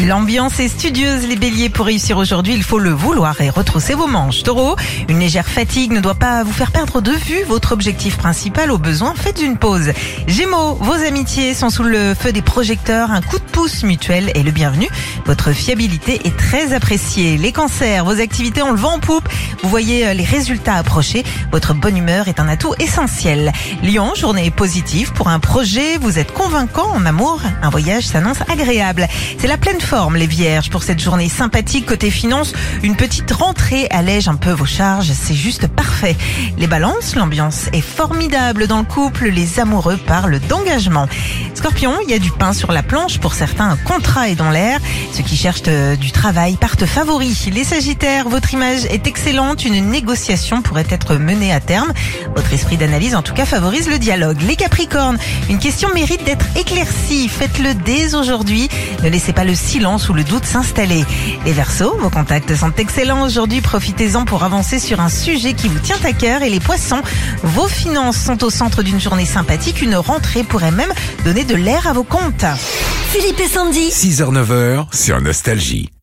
L'ambiance est studieuse, les béliers. Pour réussir aujourd'hui, il faut le vouloir et retrousser vos manches. Taureau, une légère fatigue ne doit pas vous faire perdre de vue votre objectif principal. Au besoin, faites une pause. Gémeaux, vos amitiés sont sous le feu des projecteurs. Un coup de pouce mutuel est le bienvenu. Votre fiabilité est très appréciée. Les cancers, vos activités ont le vent en poupe. Vous voyez euh, les résultats approcher. Votre bonne humeur est un atout essentiel. Lion, journée positive pour un projet. Vous êtes convaincant en amour. Un voyage s'annonce agréable. C'est la pleine forme, les vierges, pour cette journée sympathique. Côté finance, une petite rentrée allège un peu vos charges. C'est juste parfait. Les balances, l'ambiance est formidable dans le couple. Les amoureux parlent d'engagement. Scorpion, il y a du pain sur la planche. Pour certains, un contrat est dans l'air. Ceux qui cherchent euh, du travail partent favoris. Les sagittaires, votre image est excellente. Une négociation pourrait être menée à terme. Votre esprit d'analyse, en tout cas, favorise le dialogue. Les capricornes, une question mérite d'être éclaircie. Faites-le dès aujourd'hui. Ne laissez pas le silence ou le doute s'installer. Les versos, vos contacts sont excellents aujourd'hui. Profitez-en pour avancer sur un sujet qui vous tient à cœur. Et les poissons, vos finances sont au centre d'une journée sympathique. Une rentrée pourrait même donner de l'air à vos comptes. Philippe et Sandy. 6h-9h sur Nostalgie.